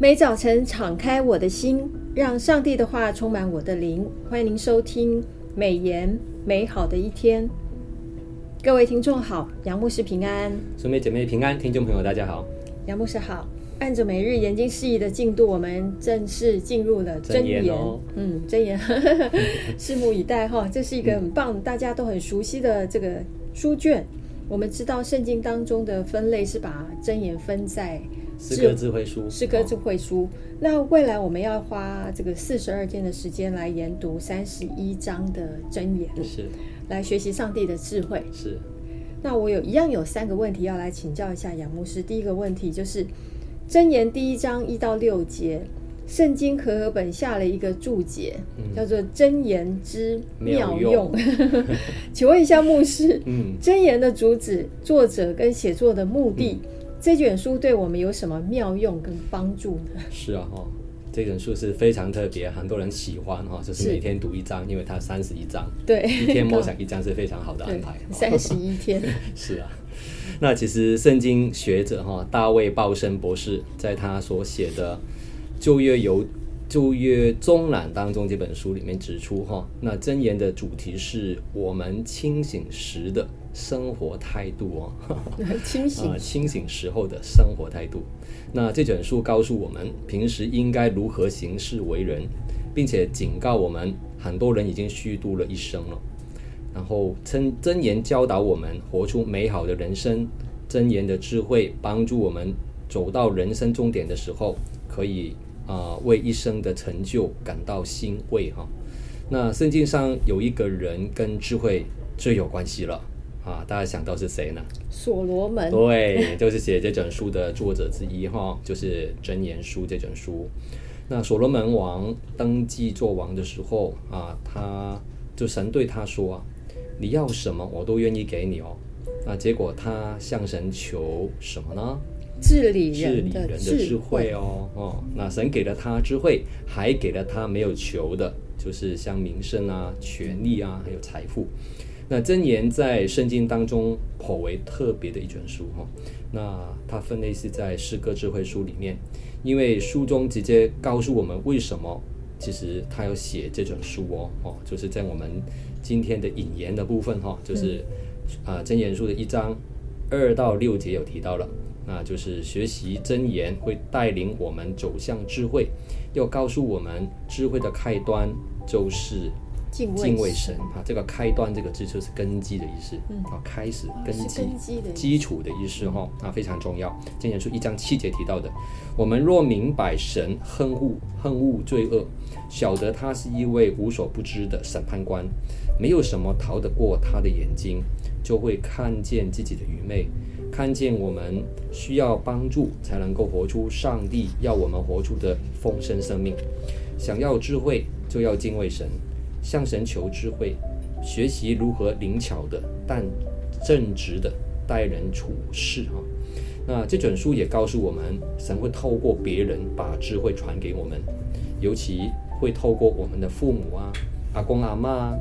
每早晨敞开我的心，让上帝的话充满我的灵。欢迎您收听美言美好的一天。各位听众好，杨牧师平安，兄妹姐妹平安，听众朋友大家好，杨牧师好。按着每日研经释义的进度，我们正式进入了真言。箴言哦、嗯，真言，拭目以待哈。这是一个很棒、嗯、大家都很熟悉的这个书卷。我们知道圣经当中的分类是把真言分在。诗歌智慧书，诗歌智慧书。哦、那未来我们要花这个四十二天的时间来研读三十一章的箴言，是来学习上帝的智慧。是。那我有一样有三个问题要来请教一下杨牧师。第一个问题就是箴言第一章一到六节，圣经和合本下了一个注解，嗯、叫做箴言之妙用。妙用 请问一下牧师，嗯，箴言的主旨、作者跟写作的目的？嗯这卷书对我们有什么妙用跟帮助呢？是啊，哈，这本书是非常特别，很多人喜欢哈，就是每天读一章，因为它三十一章，对，一天默想一章是非常好的安排。三十一天，是啊。那其实圣经学者哈大卫鲍森博士在他所写的旧约有旧约综览当中这本书里面指出哈，那箴言的主题是我们清醒时的。生活态度哦，清醒啊，清醒时候的生活态度。那这卷书告诉我们，平时应该如何行事为人，并且警告我们，很多人已经虚度了一生了。然后，箴箴言教导我们活出美好的人生，箴言的智慧帮助我们走到人生终点的时候，可以啊、呃、为一生的成就感到欣慰哈。那圣经上有一个人跟智慧最有关系了。啊，大家想到是谁呢？所罗门。对，就是写这本书的作者之一哈，就是《箴言书》这本书。那所罗门王登基做王的时候啊，他就神对他说：“你要什么，我都愿意给你哦。”那结果他向神求什么呢？治理人的智慧哦。哦，那神给了他智慧，还给了他没有求的，就是像名声啊、权力啊，还有财富。那箴言在圣经当中颇为特别的一卷书哈，那它分类是在诗歌智慧书里面，因为书中直接告诉我们为什么其实他要写这卷书哦哦，就是在我们今天的引言的部分哈，就是啊箴言书的一章二到六节有提到了，那就是学习真言会带领我们走向智慧，要告诉我们智慧的开端就是。敬畏，敬畏神。啊，这个开端这个字就是根基的意思，嗯，啊，开始根基，根基的基础的意思哈，啊，非常重要。箴言书一章七节提到的，我们若明白神恨恶恨恶罪恶，晓得他是一位无所不知的审判官，没有什么逃得过他的眼睛，就会看见自己的愚昧，看见我们需要帮助才能够活出上帝要我们活出的丰盛生命。想要智慧，就要敬畏神。向神求智慧，学习如何灵巧的但正直的待人处事哈。那这卷书也告诉我们，神会透过别人把智慧传给我们，尤其会透过我们的父母啊、阿公阿嬷啊，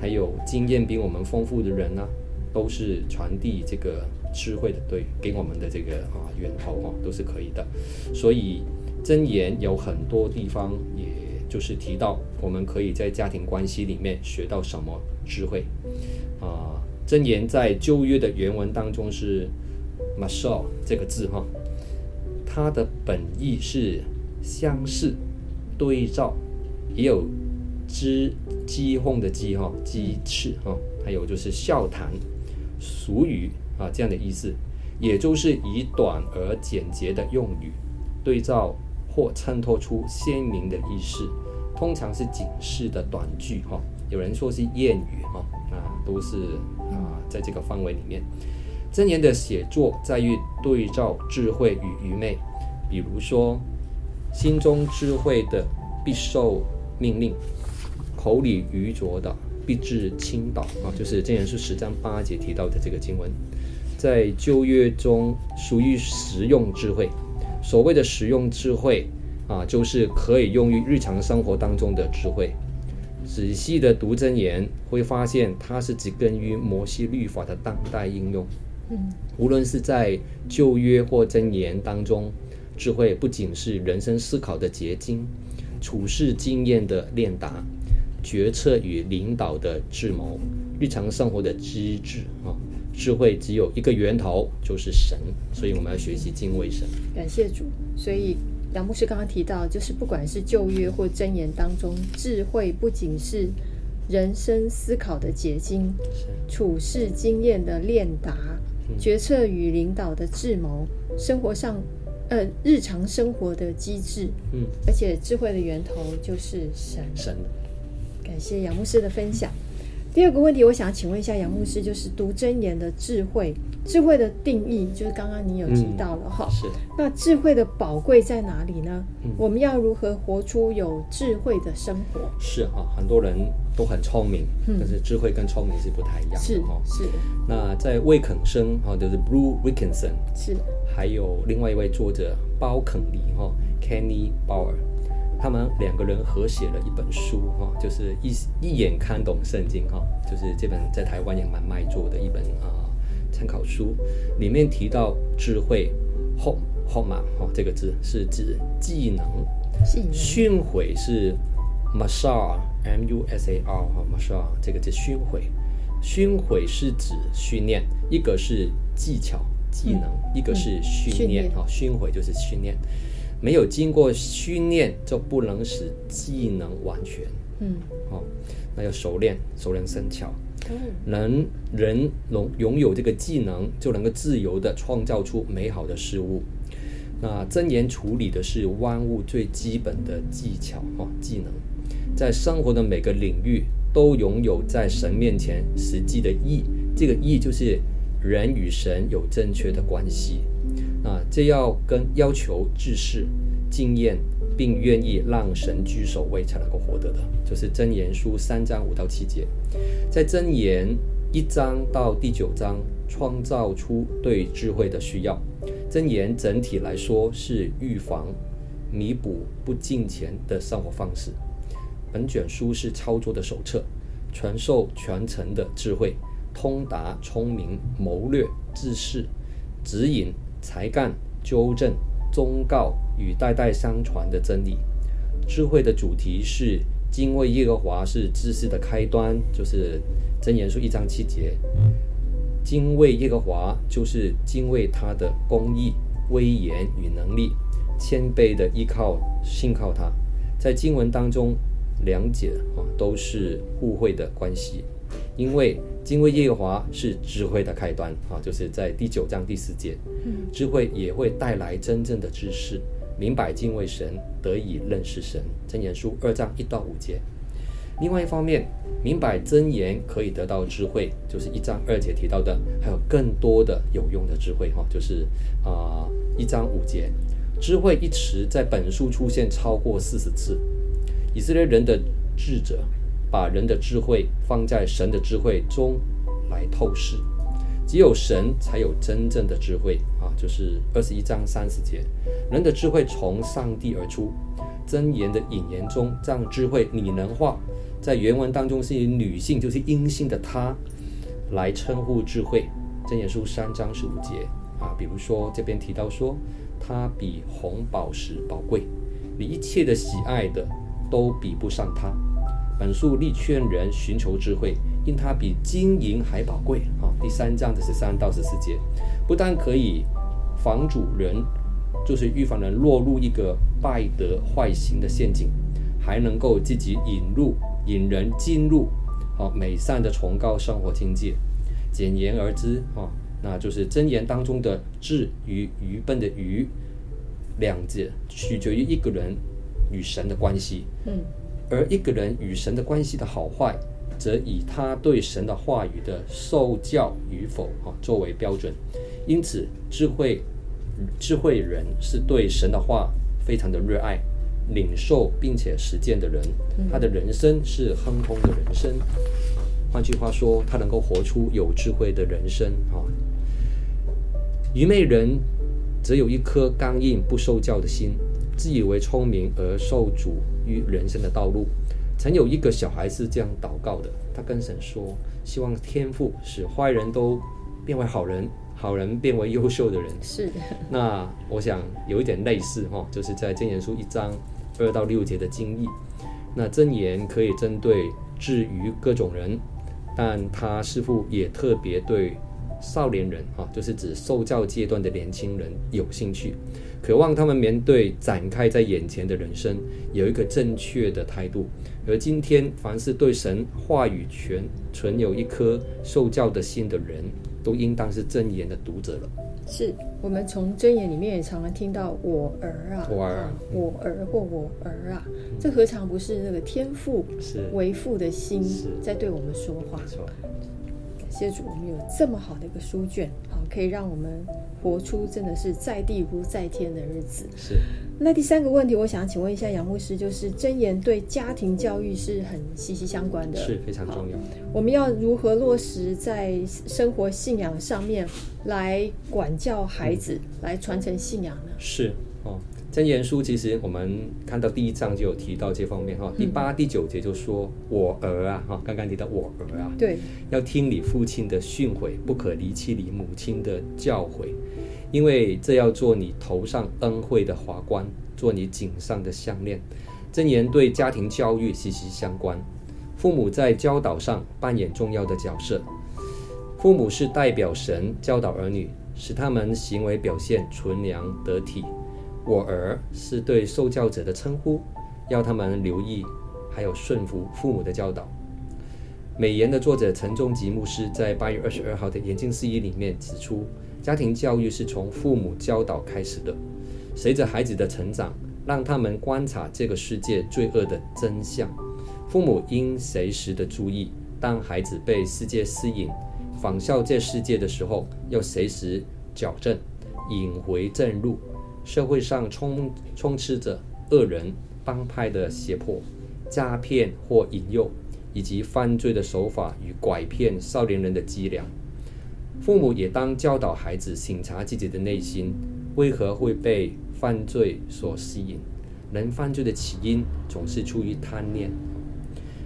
还有经验比我们丰富的人啊，都是传递这个智慧的对给我们的这个啊源头哈，都是可以的。所以箴言有很多地方也。就是提到我们可以在家庭关系里面学到什么智慧啊？箴言在旧约的原文当中是 “mashal” 这个字哈，它的本意是相似、对照，也有讥讥讽的讥哈、讥刺哈，还有就是笑谈、俗语啊这样的意思，也就是以短而简洁的用语对照。或衬托出鲜明的意思，通常是警示的短句哈。有人说是谚语哈，啊，都是啊，在这个范围里面。箴言的写作在于对照智慧与愚昧，比如说，心中智慧的必受命令，口里愚拙的必致倾倒啊。就是箴言是十章八节提到的这个经文，在旧约中属于实用智慧。所谓的实用智慧啊，就是可以用于日常生活当中的智慧。仔细的读真言，会发现它是植根于摩西律法的当代应用。嗯，无论是在旧约或真言当中，智慧不仅是人生思考的结晶，处事经验的练达，决策与领导的智谋，日常生活的机智啊。智慧只有一个源头，就是神，所以我们要学习敬畏神。感谢主。所以杨牧师刚刚提到，就是不管是旧约或箴言当中，智慧不仅是人生思考的结晶，处事经验的练达，嗯、决策与领导的智谋，生活上呃日常生活的机智，嗯，而且智慧的源头就是神。神。感谢杨牧师的分享。第二个问题，我想请问一下杨牧师，就是读真言的智慧，智慧的定义，就是刚刚你有提到了哈、嗯。是。那智慧的宝贵在哪里呢？嗯、我们要如何活出有智慧的生活？是哈，很多人都很聪明，嗯、但是智慧跟聪明是不太一样的哈。是。那在魏肯生哈，就是 Bruce Wilkinson，是。还有另外一位作者包肯尼哈，Kenny Bauer。他们两个人合写了一本书，哈，就是一一眼看懂圣经，哈，就是这本在台湾也蛮卖座的一本啊参考书。里面提到智慧，hokmah 哈，这个字是指技能，训诲是 musar，m u s a r 哈，musar 这个字训诲，训诲是指训练，一个是技巧技能，嗯、一个是训练，哈、嗯，训诲就是训练。没有经过训练，就不能使技能完全。嗯，哦，那要熟练，熟练生巧。嗯，能人拥拥有这个技能，就能够自由地创造出美好的事物。那真言处理的是万物最基本的技巧，哈，技能，在生活的每个领域都拥有在神面前实际的义。这个义就是人与神有正确的关系。啊，这要跟要求知识、经验，并愿意让神居首位才能够获得的，就是箴言书三章五到七节。在箴言一章到第九章，创造出对智慧的需要。箴言整体来说是预防、弥补不敬虔的生活方式。本卷书是操作的手册，传授全程的智慧，通达聪明、谋略、知识、指引。才干、纠正、忠告与代代相传的真理。智慧的主题是敬畏耶和华是知识的开端，就是箴言书一章七节。敬畏耶和华就是敬畏他的公义、威严与能力，谦卑的依靠、信靠他。在经文当中，两者啊都是互惠的关系，因为。敬畏耶和华是智慧的开端啊，就是在第九章第四节。嗯智慧也会带来真正的知识，明白敬畏神，得以认识神。真言书二章一到五节。另外一方面，明白真言可以得到智慧，就是一章二节提到的，还有更多的有用的智慧哈，就是啊一章五节。智慧一词在本书出现超过四十次。以色列人的智者。把人的智慧放在神的智慧中来透视，只有神才有真正的智慧啊！就是二十一章三十节，人的智慧从上帝而出。箴言的引言中，将智慧拟人化，在原文当中是以女性，就是阴性的她来称呼智慧。箴言书三章十五节啊，比如说这边提到说，她比红宝石宝贵，你一切的喜爱的都比不上她。本书力劝人寻求智慧，因它比金银还宝贵。啊，第三章的十三到十四节，不但可以防主人，就是预防人落入一个败德坏行的陷阱，还能够积极引入引人进入好美善的崇高生活境界。简言而之，啊，那就是箴言当中的智与愚笨的愚，两者取决于一个人与神的关系。嗯。而一个人与神的关系的好坏，则以他对神的话语的受教与否啊作为标准。因此，智慧智慧人是对神的话非常的热爱、领受并且实践的人。他的人生是亨通的人生。换句话说，他能够活出有智慧的人生啊。愚昧人则有一颗刚硬不受教的心。自以为聪明而受阻于人生的道路。曾有一个小孩是这样祷告的，他跟神说：“希望天赋使坏人都变为好人，好人变为优秀的人。是的。那我想有一点类似哈，就是在箴言书一章二到六节的经义。那箴言可以针对至于各种人，但他似乎也特别对少年人哈，就是指受教阶段的年轻人有兴趣，渴望他们面对展开在眼前的人生有一个正确的态度。而今天，凡是对神话语权存有一颗受教的心的人，都应当是真言的读者了。是我们从真言里面也常常听到“我儿啊，我儿，啊、我儿或我儿啊”，嗯、这何尝不是那个天父为父的心在对我们说话？感谢主，我们有这么好的一个书卷，好，可以让我们活出真的是在地如在天的日子。是。那第三个问题，我想请问一下杨牧师，就是箴言对家庭教育是很息息相关的，是非常重要。我们要如何落实在生活信仰上面来管教孩子，嗯、来传承信仰呢？是哦，箴言书其实我们看到第一章就有提到这方面哈、哦，第八、第九节就说：“我儿啊，哈，刚刚提到我儿啊，对，要听你父亲的训诲，不可离弃你母亲的教诲。”因为这要做你头上恩惠的华冠，做你颈上的项链。真言对家庭教育息息相关，父母在教导上扮演重要的角色。父母是代表神教导儿女，使他们行为表现纯良得体。我儿是对受教者的称呼，要他们留意还有顺服父母的教导。美言的作者陈忠吉牧师在八月二十二号的研经释义里面指出。家庭教育是从父母教导开始的，随着孩子的成长，让他们观察这个世界罪恶的真相。父母应随时的注意，当孩子被世界吸引，仿效这世界的时候，要随时矫正，引回正路。社会上充充斥着恶人帮派的胁迫、诈骗或引诱，以及犯罪的手法与拐骗少年人的伎俩。父母也当教导孩子省察自己的内心，为何会被犯罪所吸引？人犯罪的起因总是出于贪念。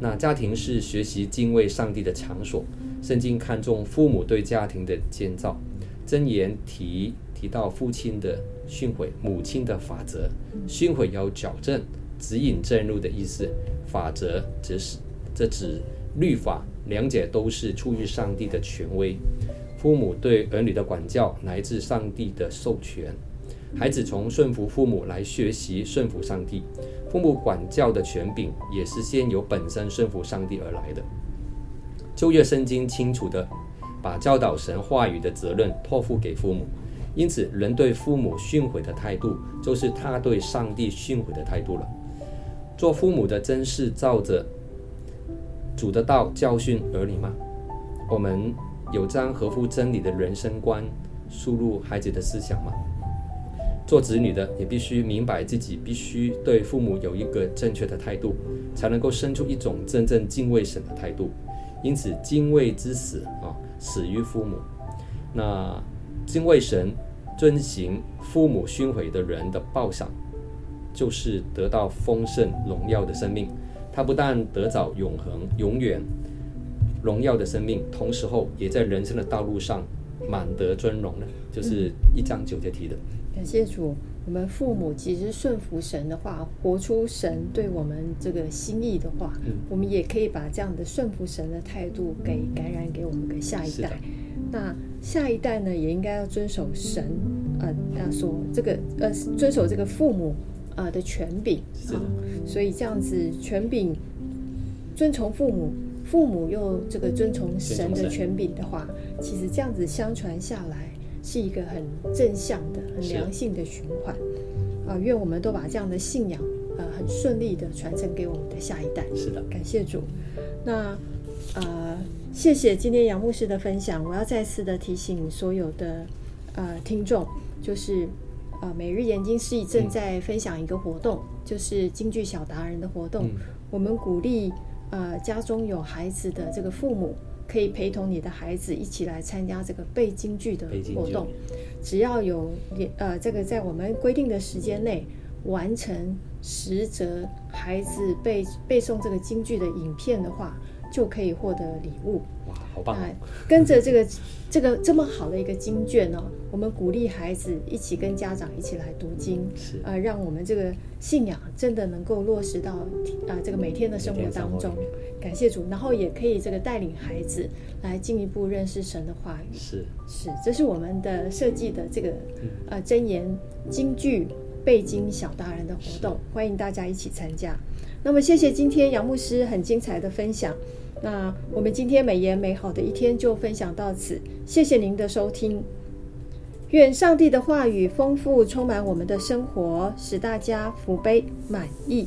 那家庭是学习敬畏上帝的场所，圣经看重父母对家庭的建造。箴言提提到父亲的训诲，母亲的法则。训诲要矫正、指引正路的意思，法则则是这指律法，两者都是出于上帝的权威。父母对儿女的管教来自上帝的授权，孩子从顺服父母来学习顺服上帝。父母管教的权柄也是先由本身顺服上帝而来的。旧约圣经清楚地把教导神话语的责任托付给父母，因此人对父母训诲的态度，就是他对上帝训诲的态度了。做父母的真是照着主的道教训儿女吗？我们。有将合乎真理的人生观输入孩子的思想吗？做子女的也必须明白自己必须对父母有一个正确的态度，才能够生出一种真正敬畏神的态度。因此，敬畏之死啊，死于父母。那敬畏神、遵行父母训诲的人的报赏，就是得到丰盛荣耀的生命。他不但得着永恒、永远。荣耀的生命，同时候也在人生的道路上满得尊荣呢，就是一章九节提的。感谢主，我们父母其实顺服神的话，活出神对我们这个心意的话，嗯、我们也可以把这样的顺服神的态度给感染给我们的下一代。那下一代呢，也应该要遵守神，呃，他，说这个呃，遵守这个父母呃的权柄。是的、哦。所以这样子权柄遵从父母。父母又这个遵从神的权柄的话，其实这样子相传下来是一个很正向的、很良性的循环。啊，愿我们都把这样的信仰，呃，很顺利的传承给我们的下一代。是的，感谢主。那呃，谢谢今天杨牧师的分享。我要再次的提醒所有的呃听众，就是呃每日研经释义正在分享一个活动，嗯、就是京剧小达人的活动。嗯、我们鼓励。呃，家中有孩子的这个父母，可以陪同你的孩子一起来参加这个背京剧的活动。只要有呃，这个在我们规定的时间内完成十则孩子背背诵这个京剧的影片的话，就可以获得礼物。哇，好棒！跟着这个这个这么好的一个经卷呢、哦，我们鼓励孩子一起跟家长一起来读经，是呃，让我们这个信仰真的能够落实到啊、呃、这个每天的生活当中。感谢主，然后也可以这个带领孩子来进一步认识神的话语。是是，这是我们的设计的这个呃真言金句背经小达人的活动，欢迎大家一起参加。那么谢谢今天杨牧师很精彩的分享。那我们今天美言美好的一天就分享到此，谢谢您的收听。愿上帝的话语丰富充满我们的生活，使大家福杯满溢。